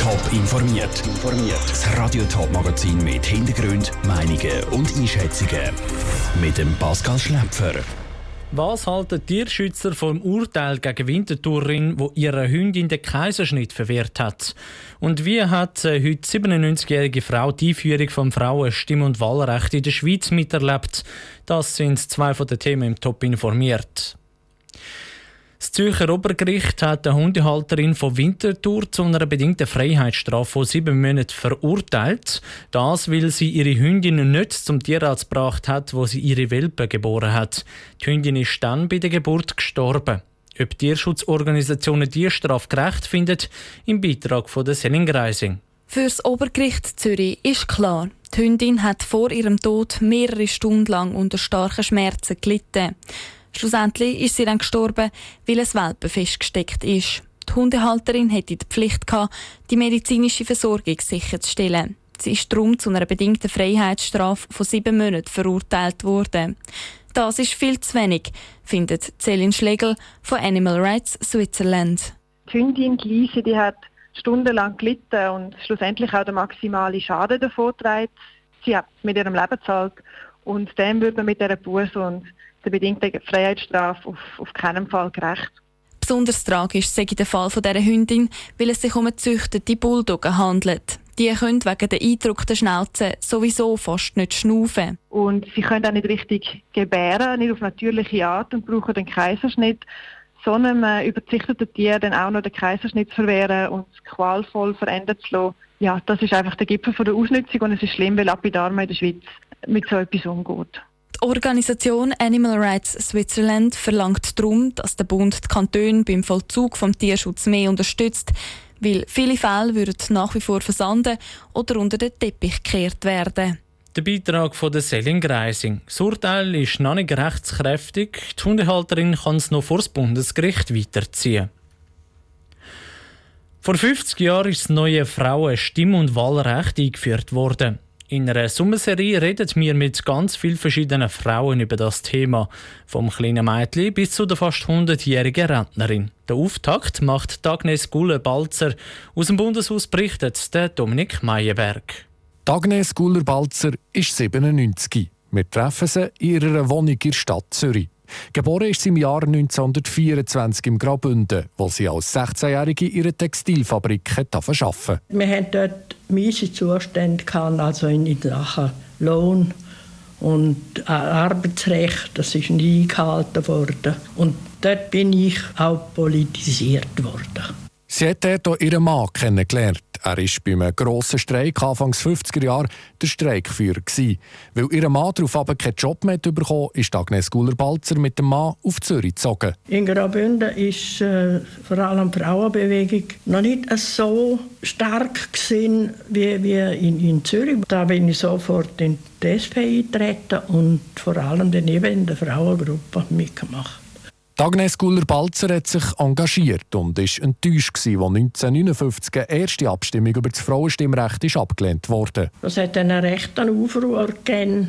Top informiert. Das Radio Top Magazin mit Hintergrund, Meinungen und Einschätzungen mit dem Pascal Schläpfer. Was halten Tierschützer vom Urteil gegen Wintertourin, wo ihre Hündin den Kaiserschnitt verwehrt hat? Und wie hat äh, heute 97-jährige Frau die Einführung von Frauen Stimm- und Wahlrecht in der Schweiz miterlebt? Das sind zwei von den Themen im Top informiert. Das Zürcher Obergericht hat eine Hundehalterin von Winterthur zu einer bedingten Freiheitsstrafe von sieben Monaten verurteilt. Das, weil sie ihre Hündin nicht zum Tierarzt gebracht hat, wo sie ihre Welpen geboren hat. Die Hündin ist dann bei der Geburt gestorben. Ob Tierschutzorganisationen die Strafe gerecht finden, im Beitrag von der Selling Reising. Für das Obergericht Zürich ist klar, die Hündin hat vor ihrem Tod mehrere Stunden lang unter starken Schmerzen gelitten. Schlussendlich ist sie dann gestorben, weil ein Welpen festgesteckt ist. Die Hundehalterin hätte die Pflicht gehabt, die medizinische Versorgung sicherzustellen. Sie ist darum zu einer bedingten Freiheitsstrafe von sieben Monaten verurteilt worden. Das ist viel zu wenig, findet Celine Schlegel von Animal Rights Switzerland. Die Hündin Lise, die hat stundenlang gelitten und schlussendlich auch der maximale Schaden davon getragen. Sie hat mit ihrem Leben gezahlt und dem würde man mit dieser Buße und der bedingten Freiheitsstrafe auf, auf keinen Fall gerecht. Besonders tragisch sei der Fall von dieser Hündin, weil es sich um eine züchtete Bulldogge handelt. Die können wegen der Eindruck der Schnauze sowieso fast nicht schnaufen. Und sie können auch nicht richtig gebären, nicht auf natürliche Art und brauchen den Kaiserschnitt, sondern man überzichtet den Tier dann auch noch den Kaiserschnitt zu verwehren und qualvoll verändern zu lassen. Ja, das ist einfach der Gipfel von der Ausnutzung und es ist schlimm, weil Lapidar in der Schweiz mit so etwas umgeht. Die Organisation Animal Rights Switzerland verlangt darum, dass der Bund die Kantone beim Vollzug vom Tierschutz mehr unterstützt, weil viele Fälle würden nach wie vor versanden oder unter den Teppich gekehrt werden. Der Beitrag von der Selling Greising. Das Urteil ist noch nicht rechtskräftig. Die Hundehalterin kann es noch vor das Bundesgericht weiterziehen. Vor 50 Jahren ist das neue Frauen Stimm- und Wahlrecht eingeführt worden. In einer Sommerserie redet wir mit ganz vielen verschiedenen Frauen über das Thema. Vom kleinen Mädchen bis zu der fast 100-jährigen Rentnerin. Der Auftakt macht Agnes Guller-Balzer. Aus dem Bundeshaus berichtet der Dominik Meyerberg. Agnes Guller-Balzer ist 97. Wir treffen sie in ihrer Wohnung in der Stadt Zürich. Geboren ist sie im Jahr 1924 im Graubünden, wo sie als 16-Jährige ihre Textilfabrik arbeiten Wir hatten dort miese Zustände, also in Sachen Lohn und Arbeitsrecht, das ist nie eingehalten worden. Und dort bin ich auch politisiert worden. Sie hat dort ihren Mann kennengelernt. Er war bei einem grossen Streik Anfang 50er Jahre der Streikführer. Weil ihr Mann darauf keinen Job mehr bekommen ist Agnes Guller-Balzer mit dem Mann auf Zürich gezogen. In Graubünden ist äh, vor allem die Frauenbewegung noch nicht so stark gewesen, wie, wie in, in Zürich. Da bin ich sofort in die SP eingetreten und vor allem daneben in der Frauengruppe mitgemacht. Agnes Guller-Balzer hat sich engagiert und war enttäuscht, als 1959 eine erste Abstimmung über das Frauenstimmrecht ist abgelehnt wurde. Es hat einen rechten Aufruhr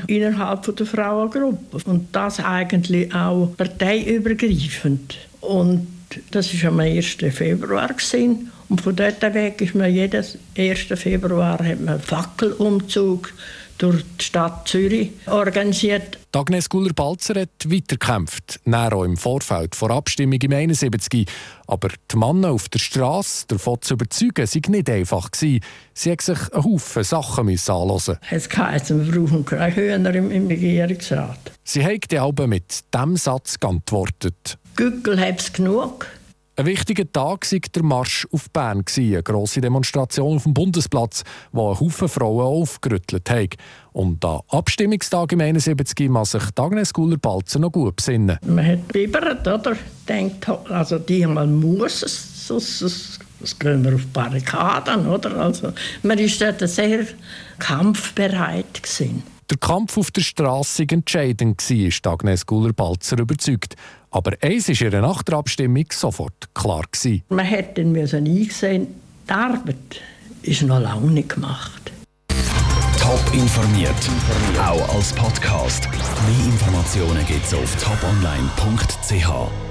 innerhalb der Frauengruppe und das eigentlich auch parteiübergreifend. Und das war am 1. Februar. Gewesen. Und von dort weg ist man jeden 1. Februar hat man einen Fackelumzug durch die Stadt Zürich organisiert. Agnes Guller-Balzer hat weitergekämpft, näher auch im Vorfeld vor Abstimmung im 71. Aber die Männer auf der Straße davon zu überzeugen, sei nicht einfach gewesen. Sie hat sich einen Haufen Sachen anhören Es heisst, wir brauchen keine Hühner im, im Regierungsrat. Sie hat die Alben mit diesem Satz geantwortet. Gückel hab's genug. Ein wichtiger Tag war der Marsch auf Bern, eine grosse Demonstration auf dem Bundesplatz, wo ein Haufen Frauen aufgerüttelt haben. Und am Abstimmungstag im 71 muss sich Agnes Guller-Balzer noch gut besinnen. Man hat bibbert, oder? Denkt, also diesmal muss es, sonst, sonst gehen wir auf Barrikaden, oder? Also, man war dort sehr kampfbereit. Gewesen. Der Kampf auf der Straße war entscheidend, ist Agnes Guller-Balzer überzeugt. Aber eins war ihr nach der Abstimmung sofort klar. Gewesen. Man hätte müssen einsehen, die Arbeit ist noch lange nicht gemacht. Top informiert, auch als Podcast. Mehr Informationen gibt es auf toponline.ch.